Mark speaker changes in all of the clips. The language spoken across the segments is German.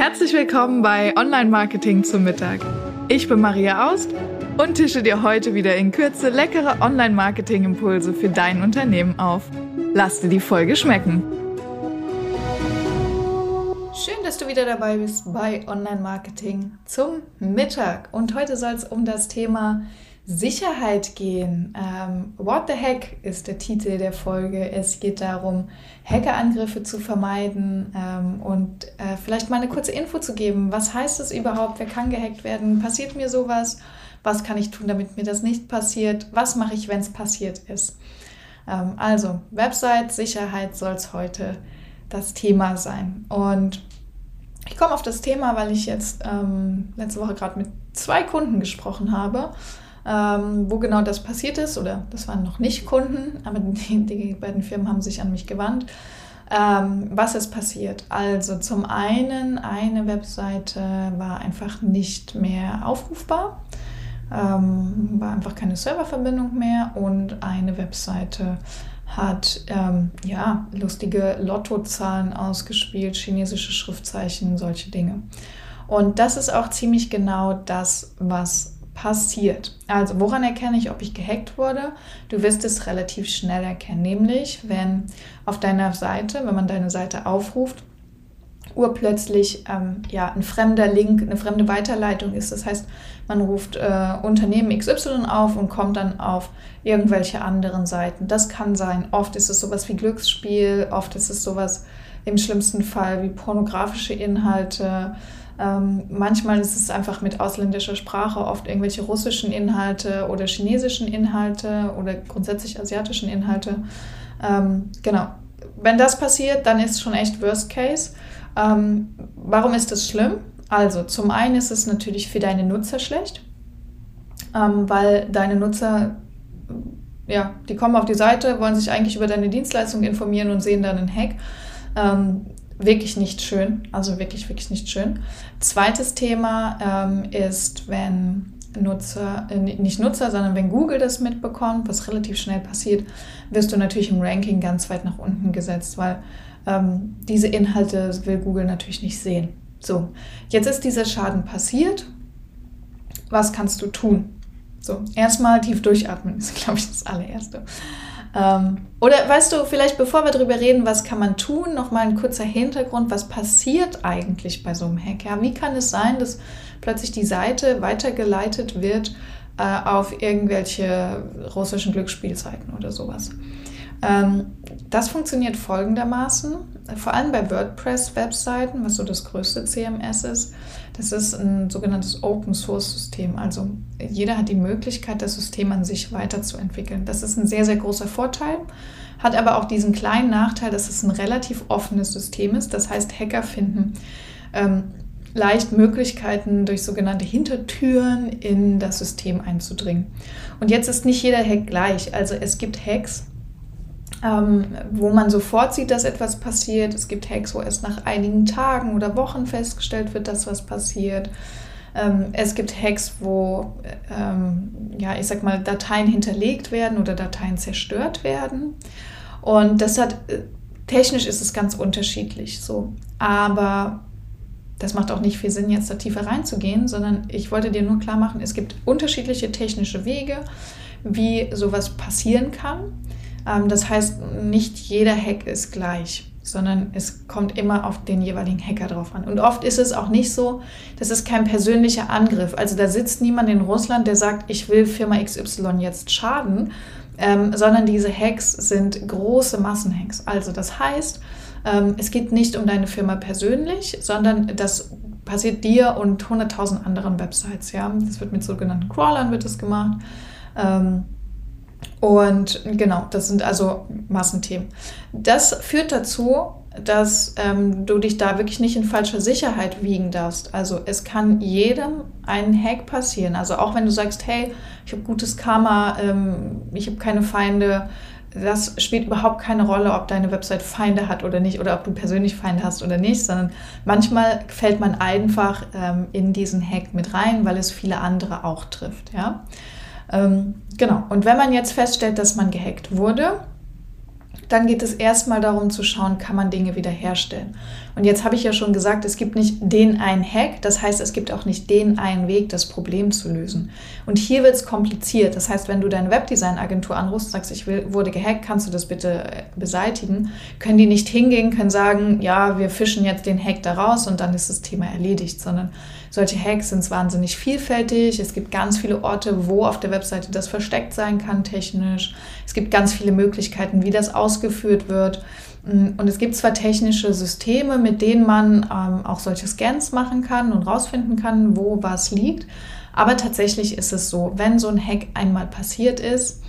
Speaker 1: Herzlich willkommen bei Online Marketing zum Mittag. Ich bin Maria Aust und tische dir heute wieder in Kürze leckere Online Marketing Impulse für dein Unternehmen auf. Lass dir die Folge schmecken. Schön, dass du wieder dabei bist bei Online Marketing zum Mittag. Und heute soll es um das Thema Sicherheit gehen. Ähm, What the Heck ist der Titel der Folge. Es geht darum, Hackerangriffe zu vermeiden ähm, und äh, vielleicht mal eine kurze Info zu geben. Was heißt das überhaupt? Wer kann gehackt werden? Passiert mir sowas? Was kann ich tun, damit mir das nicht passiert? Was mache ich, wenn es passiert ist? Ähm, also, Website-Sicherheit soll es heute das Thema sein. Und ich komme auf das Thema, weil ich jetzt ähm, letzte Woche gerade mit zwei Kunden gesprochen habe ähm, wo genau das passiert ist. Oder das waren noch nicht Kunden, aber die, die beiden Firmen haben sich an mich gewandt. Ähm, was ist passiert? Also zum einen, eine Webseite war einfach nicht mehr aufrufbar, ähm, war einfach keine Serververbindung mehr und eine Webseite hat ähm, ja lustige Lottozahlen ausgespielt, chinesische Schriftzeichen, solche Dinge. Und das ist auch ziemlich genau das, was passiert. Also woran erkenne ich, ob ich gehackt wurde? Du wirst es relativ schnell erkennen, nämlich wenn auf deiner Seite, wenn man deine Seite aufruft, urplötzlich ähm, ja, ein fremder Link, eine fremde Weiterleitung ist. Das heißt, man ruft äh, Unternehmen XY auf und kommt dann auf irgendwelche anderen Seiten. Das kann sein. Oft ist es sowas wie Glücksspiel, oft ist es sowas im schlimmsten Fall wie pornografische Inhalte ähm, manchmal ist es einfach mit ausländischer Sprache, oft irgendwelche russischen Inhalte oder chinesischen Inhalte oder grundsätzlich asiatischen Inhalte. Ähm, genau. Wenn das passiert, dann ist es schon echt Worst Case. Ähm, warum ist das schlimm? Also, zum einen ist es natürlich für deine Nutzer schlecht, ähm, weil deine Nutzer ja, die kommen auf die Seite, wollen sich eigentlich über deine Dienstleistung informieren und sehen dann einen Hack. Ähm, wirklich nicht schön. Also wirklich, wirklich nicht schön. Zweites Thema ähm, ist, wenn Nutzer, äh, nicht Nutzer, sondern wenn Google das mitbekommt, was relativ schnell passiert, wirst du natürlich im Ranking ganz weit nach unten gesetzt, weil ähm, diese Inhalte will Google natürlich nicht sehen. So, jetzt ist dieser Schaden passiert. Was kannst du tun? So, erstmal tief durchatmen ist, glaube ich, das allererste. Ähm, oder weißt du, vielleicht bevor wir darüber reden, was kann man tun, nochmal ein kurzer Hintergrund, was passiert eigentlich bei so einem Hack? Wie kann es sein, dass plötzlich die Seite weitergeleitet wird äh, auf irgendwelche russischen Glücksspielseiten oder sowas? Ähm, das funktioniert folgendermaßen, vor allem bei WordPress-Webseiten, was so das größte CMS ist. Das ist ein sogenanntes Open-Source-System. Also jeder hat die Möglichkeit, das System an sich weiterzuentwickeln. Das ist ein sehr, sehr großer Vorteil, hat aber auch diesen kleinen Nachteil, dass es ein relativ offenes System ist. Das heißt, Hacker finden ähm, leicht Möglichkeiten, durch sogenannte Hintertüren in das System einzudringen. Und jetzt ist nicht jeder Hack gleich. Also es gibt Hacks, ähm, wo man sofort sieht, dass etwas passiert. Es gibt Hacks, wo erst nach einigen Tagen oder Wochen festgestellt wird, dass was passiert. Ähm, es gibt Hacks, wo, ähm, ja, ich sag mal, Dateien hinterlegt werden oder Dateien zerstört werden. Und das hat, äh, technisch ist es ganz unterschiedlich so. Aber das macht auch nicht viel Sinn, jetzt da tiefer reinzugehen, sondern ich wollte dir nur klar machen, es gibt unterschiedliche technische Wege, wie sowas passieren kann. Ähm, das heißt, nicht jeder Hack ist gleich, sondern es kommt immer auf den jeweiligen Hacker drauf an. Und oft ist es auch nicht so, das ist kein persönlicher Angriff. Also da sitzt niemand in Russland, der sagt, ich will Firma XY jetzt schaden, ähm, sondern diese Hacks sind große Massenhacks. Also das heißt, ähm, es geht nicht um deine Firma persönlich, sondern das passiert dir und 100.000 anderen Websites. Ja? Das wird mit sogenannten Crawlern wird das gemacht. Und genau, das sind also Massenthemen. Das führt dazu, dass ähm, du dich da wirklich nicht in falscher Sicherheit wiegen darfst. Also es kann jedem ein Hack passieren. Also auch wenn du sagst, hey, ich habe gutes Karma, ähm, ich habe keine Feinde, das spielt überhaupt keine Rolle, ob deine Website Feinde hat oder nicht oder ob du persönlich Feinde hast oder nicht, sondern manchmal fällt man einfach ähm, in diesen Hack mit rein, weil es viele andere auch trifft. Ja. Ähm, genau. Und wenn man jetzt feststellt, dass man gehackt wurde, dann geht es erstmal darum zu schauen, kann man Dinge wiederherstellen. Und jetzt habe ich ja schon gesagt, es gibt nicht den einen Hack, das heißt, es gibt auch nicht den einen Weg, das Problem zu lösen. Und hier wird es kompliziert. Das heißt, wenn du deine Webdesign-Agentur anrufst und sagst, ich will, wurde gehackt, kannst du das bitte äh, beseitigen, können die nicht hingehen, können sagen, ja, wir fischen jetzt den Hack da raus und dann ist das Thema erledigt, sondern solche Hacks sind wahnsinnig vielfältig. Es gibt ganz viele Orte, wo auf der Webseite das versteckt sein kann, technisch. Es gibt ganz viele Möglichkeiten, wie das ausgeführt wird. Und es gibt zwar technische Systeme, mit denen man ähm, auch solche Scans machen kann und rausfinden kann, wo was liegt. Aber tatsächlich ist es so, wenn so ein Hack einmal passiert ist,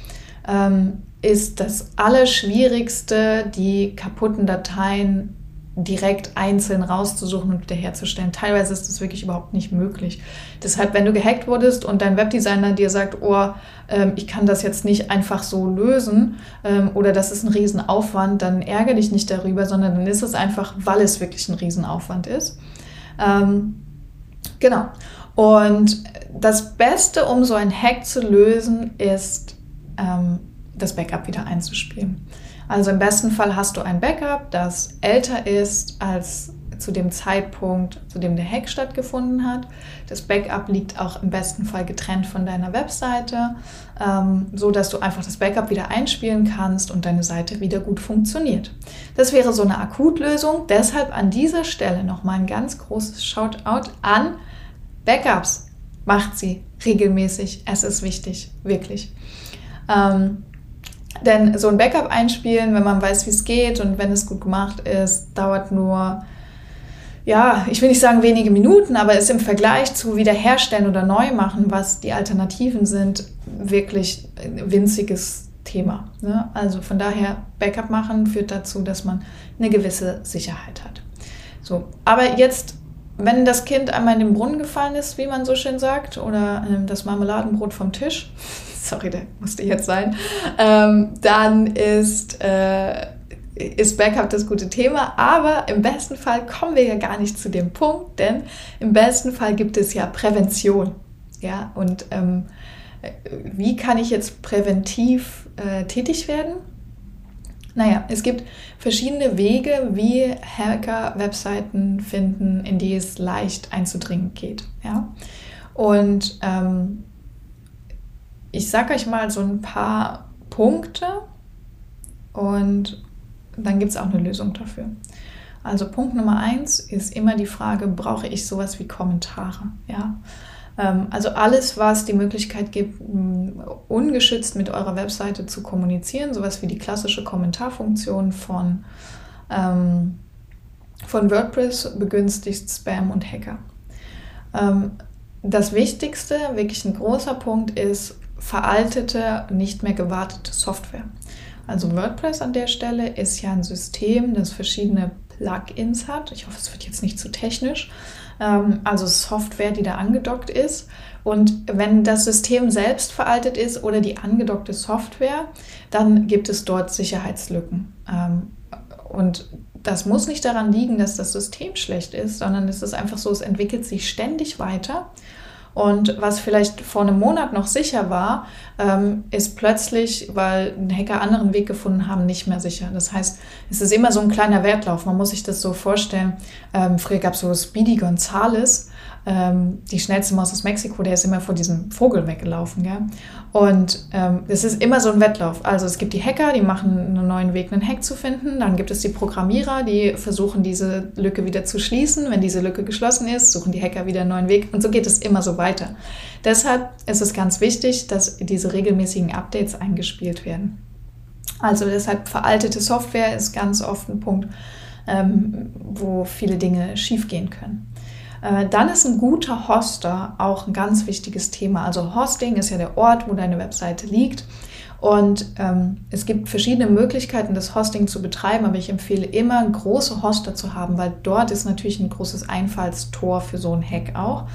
Speaker 1: ähm, ist das Allerschwierigste, die kaputten Dateien direkt einzeln rauszusuchen und wiederherzustellen. Teilweise ist das wirklich überhaupt nicht möglich. Deshalb, wenn du gehackt wurdest und dein Webdesigner dir sagt, oh, ähm, ich kann das jetzt nicht einfach so lösen ähm, oder das ist ein Riesenaufwand, dann ärgere dich nicht darüber, sondern dann ist es einfach, weil es wirklich ein Riesenaufwand ist. Ähm, genau. Und das Beste, um so einen Hack zu lösen, ist, das Backup wieder einzuspielen. Also im besten Fall hast du ein Backup, das älter ist als zu dem Zeitpunkt, zu dem der Hack stattgefunden hat. Das Backup liegt auch im besten Fall getrennt von deiner Webseite, ähm, so dass du einfach das Backup wieder einspielen kannst und deine Seite wieder gut funktioniert. Das wäre so eine Akutlösung. Deshalb an dieser Stelle nochmal ein ganz großes Shoutout an Backups. Macht sie regelmäßig. Es ist wichtig, wirklich. Ähm, denn so ein Backup einspielen, wenn man weiß, wie es geht und wenn es gut gemacht ist, dauert nur, ja, ich will nicht sagen wenige Minuten, aber ist im Vergleich zu wiederherstellen oder neu machen, was die Alternativen sind, wirklich ein winziges Thema. Ne? Also von daher, Backup machen führt dazu, dass man eine gewisse Sicherheit hat. So, aber jetzt, wenn das Kind einmal in den Brunnen gefallen ist, wie man so schön sagt, oder äh, das Marmeladenbrot vom Tisch, sorry, der musste jetzt sein, ähm, dann ist, äh, ist Backup das gute Thema. Aber im besten Fall kommen wir ja gar nicht zu dem Punkt, denn im besten Fall gibt es ja Prävention. Ja, und ähm, wie kann ich jetzt präventiv äh, tätig werden? Naja, es gibt verschiedene Wege, wie Hacker Webseiten finden, in die es leicht einzudringen geht. Ja? Und ähm, ich sage euch mal so ein paar Punkte und dann gibt es auch eine Lösung dafür. Also Punkt Nummer eins ist immer die Frage, brauche ich sowas wie Kommentare? Ja? Ähm, also alles, was die Möglichkeit gibt, ungeschützt mit eurer Webseite zu kommunizieren, sowas wie die klassische Kommentarfunktion von, ähm, von WordPress begünstigt Spam und Hacker. Ähm, das Wichtigste, wirklich ein großer Punkt ist, veraltete, nicht mehr gewartete Software. Also WordPress an der Stelle ist ja ein System, das verschiedene Plugins hat. Ich hoffe, es wird jetzt nicht zu technisch. Ähm, also Software, die da angedockt ist. Und wenn das System selbst veraltet ist oder die angedockte Software, dann gibt es dort Sicherheitslücken. Ähm, und das muss nicht daran liegen, dass das System schlecht ist, sondern es ist einfach so, es entwickelt sich ständig weiter und was vielleicht vor einem Monat noch sicher war, ähm, ist plötzlich, weil ein Hacker anderen Weg gefunden haben, nicht mehr sicher. Das heißt, es ist immer so ein kleiner Wertlauf. Man muss sich das so vorstellen. Ähm, früher gab es so Speedy Gonzales ähm, die schnellste Maus aus Mexiko, der ist immer vor diesem Vogel weggelaufen. Gell? Und ähm, es ist immer so ein Wettlauf. Also es gibt die Hacker, die machen einen neuen Weg, einen Hack zu finden. Dann gibt es die Programmierer, die versuchen, diese Lücke wieder zu schließen. Wenn diese Lücke geschlossen ist, suchen die Hacker wieder einen neuen Weg. Und so geht es immer so weiter. Deshalb ist es ganz wichtig, dass diese regelmäßigen Updates eingespielt werden. Also deshalb veraltete Software ist ganz oft ein Punkt, ähm, wo viele Dinge schiefgehen können. Äh, dann ist ein guter Hoster auch ein ganz wichtiges Thema. Also Hosting ist ja der Ort, wo deine Webseite liegt. Und ähm, es gibt verschiedene Möglichkeiten, das Hosting zu betreiben, aber ich empfehle immer, große Hoster zu haben, weil dort ist natürlich ein großes Einfallstor für so ein Hack auch.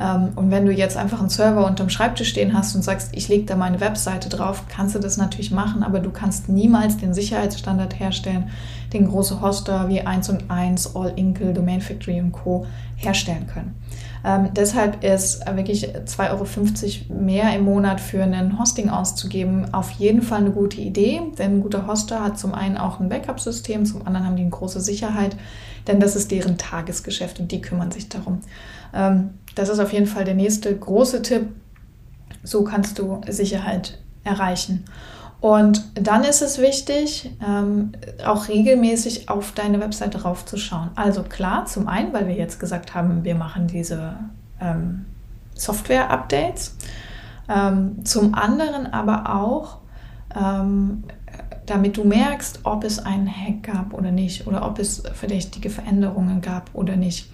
Speaker 1: Ähm, und wenn du jetzt einfach einen Server unterm Schreibtisch stehen hast und sagst, ich lege da meine Webseite drauf, kannst du das natürlich machen, aber du kannst niemals den Sicherheitsstandard herstellen, den große Hoster wie 1 und 1, All Inkle, Domain Factory und Co. herstellen können. Ähm, deshalb ist wirklich 2,50 Euro mehr im Monat für ein Hosting auszugeben auf jeden Fall eine gute Idee, denn ein guter Hoster hat zum einen auch ein Backup-System, zum anderen haben die eine große Sicherheit, denn das ist deren Tagesgeschäft und die kümmern sich darum. Ähm, das ist auf jeden Fall der nächste große Tipp. So kannst du Sicherheit erreichen. Und dann ist es wichtig, ähm, auch regelmäßig auf deine Webseite raufzuschauen. Also klar, zum einen, weil wir jetzt gesagt haben, wir machen diese ähm, Software-Updates. Ähm, zum anderen aber auch, ähm, damit du merkst, ob es einen Hack gab oder nicht oder ob es verdächtige Veränderungen gab oder nicht.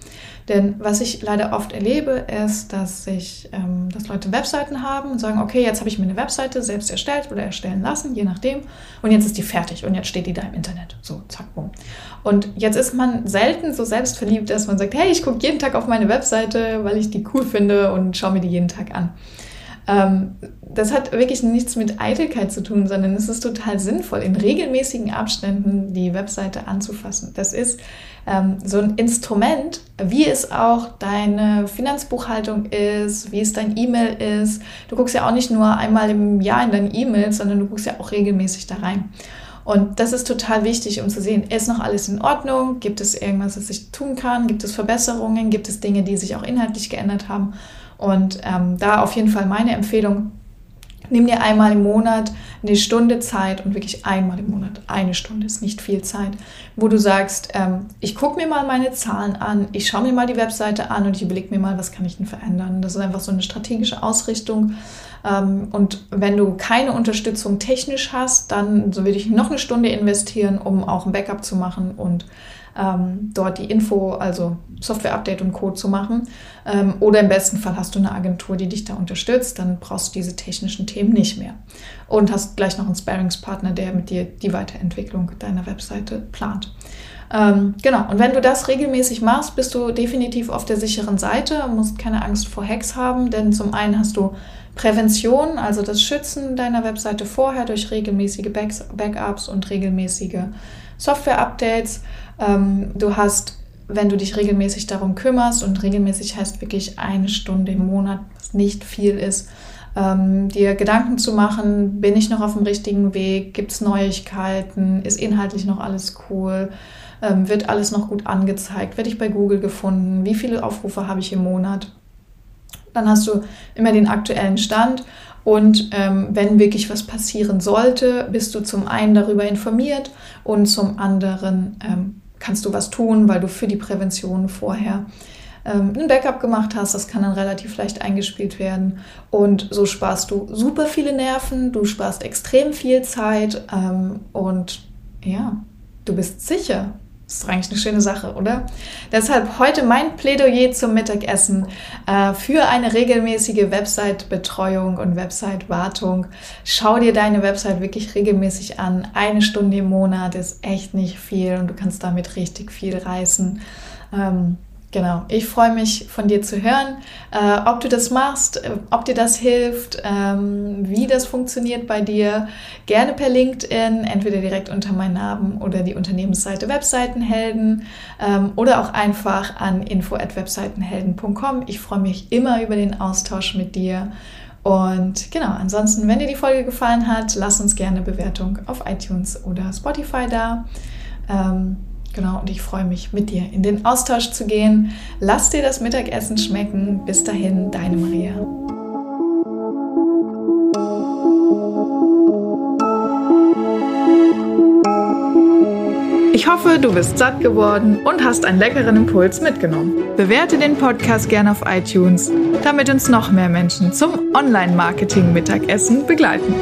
Speaker 1: Denn was ich leider oft erlebe, ist, dass ich, ähm, dass Leute Webseiten haben und sagen, okay, jetzt habe ich mir eine Webseite selbst erstellt oder erstellen lassen, je nachdem, und jetzt ist die fertig und jetzt steht die da im Internet. So, zack, bumm. Und jetzt ist man selten so selbstverliebt, dass man sagt, hey, ich gucke jeden Tag auf meine Webseite, weil ich die cool finde und schaue mir die jeden Tag an. Ähm, das hat wirklich nichts mit Eitelkeit zu tun, sondern es ist total sinnvoll, in regelmäßigen Abständen die Webseite anzufassen. Das ist ähm, so ein Instrument, wie es auch deine Finanzbuchhaltung ist, wie es dein E-Mail ist. Du guckst ja auch nicht nur einmal im Jahr in deine E-Mails, sondern du guckst ja auch regelmäßig da rein. Und das ist total wichtig, um zu sehen, ist noch alles in Ordnung? Gibt es irgendwas, was ich tun kann? Gibt es Verbesserungen? Gibt es Dinge, die sich auch inhaltlich geändert haben? Und ähm, da auf jeden Fall meine Empfehlung, nimm dir einmal im Monat eine Stunde Zeit und wirklich einmal im Monat, eine Stunde ist nicht viel Zeit, wo du sagst, ähm, ich gucke mir mal meine Zahlen an, ich schaue mir mal die Webseite an und ich überlege mir mal, was kann ich denn verändern. Das ist einfach so eine strategische Ausrichtung. Ähm, und wenn du keine Unterstützung technisch hast, dann so würde ich noch eine Stunde investieren, um auch ein Backup zu machen und ähm, dort die Info, also Software-Update und Code zu machen. Ähm, oder im besten Fall hast du eine Agentur, die dich da unterstützt, dann brauchst du diese technischen Themen nicht mehr. Und hast gleich noch einen Sparingspartner, der mit dir die Weiterentwicklung deiner Webseite plant. Ähm, genau, und wenn du das regelmäßig machst, bist du definitiv auf der sicheren Seite, musst keine Angst vor Hacks haben, denn zum einen hast du Prävention, also das Schützen deiner Webseite vorher durch regelmäßige Backups und regelmäßige Software-Updates. Ähm, du hast, wenn du dich regelmäßig darum kümmerst, und regelmäßig heißt wirklich eine Stunde im Monat, was nicht viel ist, ähm, dir Gedanken zu machen, bin ich noch auf dem richtigen Weg, gibt es Neuigkeiten, ist inhaltlich noch alles cool, ähm, wird alles noch gut angezeigt, werde ich bei Google gefunden, wie viele Aufrufe habe ich im Monat. Dann hast du immer den aktuellen Stand und ähm, wenn wirklich was passieren sollte, bist du zum einen darüber informiert und zum anderen ähm, kannst du was tun, weil du für die Prävention vorher ähm, ein Backup gemacht hast. Das kann dann relativ leicht eingespielt werden. Und so sparst du super viele Nerven, du sparst extrem viel Zeit ähm, und ja, du bist sicher. Das ist eigentlich eine schöne Sache, oder? Deshalb heute mein Plädoyer zum Mittagessen äh, für eine regelmäßige Website-Betreuung und Website-Wartung. Schau dir deine Website wirklich regelmäßig an. Eine Stunde im Monat ist echt nicht viel und du kannst damit richtig viel reißen. Ähm, Genau, ich freue mich von dir zu hören, äh, ob du das machst, äh, ob dir das hilft, ähm, wie das funktioniert bei dir. Gerne per LinkedIn, entweder direkt unter meinen Namen oder die Unternehmensseite Webseitenhelden ähm, oder auch einfach an info@webseitenhelden.com. Ich freue mich immer über den Austausch mit dir. Und genau, ansonsten, wenn dir die Folge gefallen hat, lass uns gerne Bewertung auf iTunes oder Spotify da. Ähm, Genau, und ich freue mich, mit dir in den Austausch zu gehen. Lass dir das Mittagessen schmecken. Bis dahin, deine Maria. Ich hoffe, du bist satt geworden und hast einen leckeren Impuls mitgenommen. Bewerte den Podcast gerne auf iTunes, damit uns noch mehr Menschen zum Online-Marketing-Mittagessen begleiten.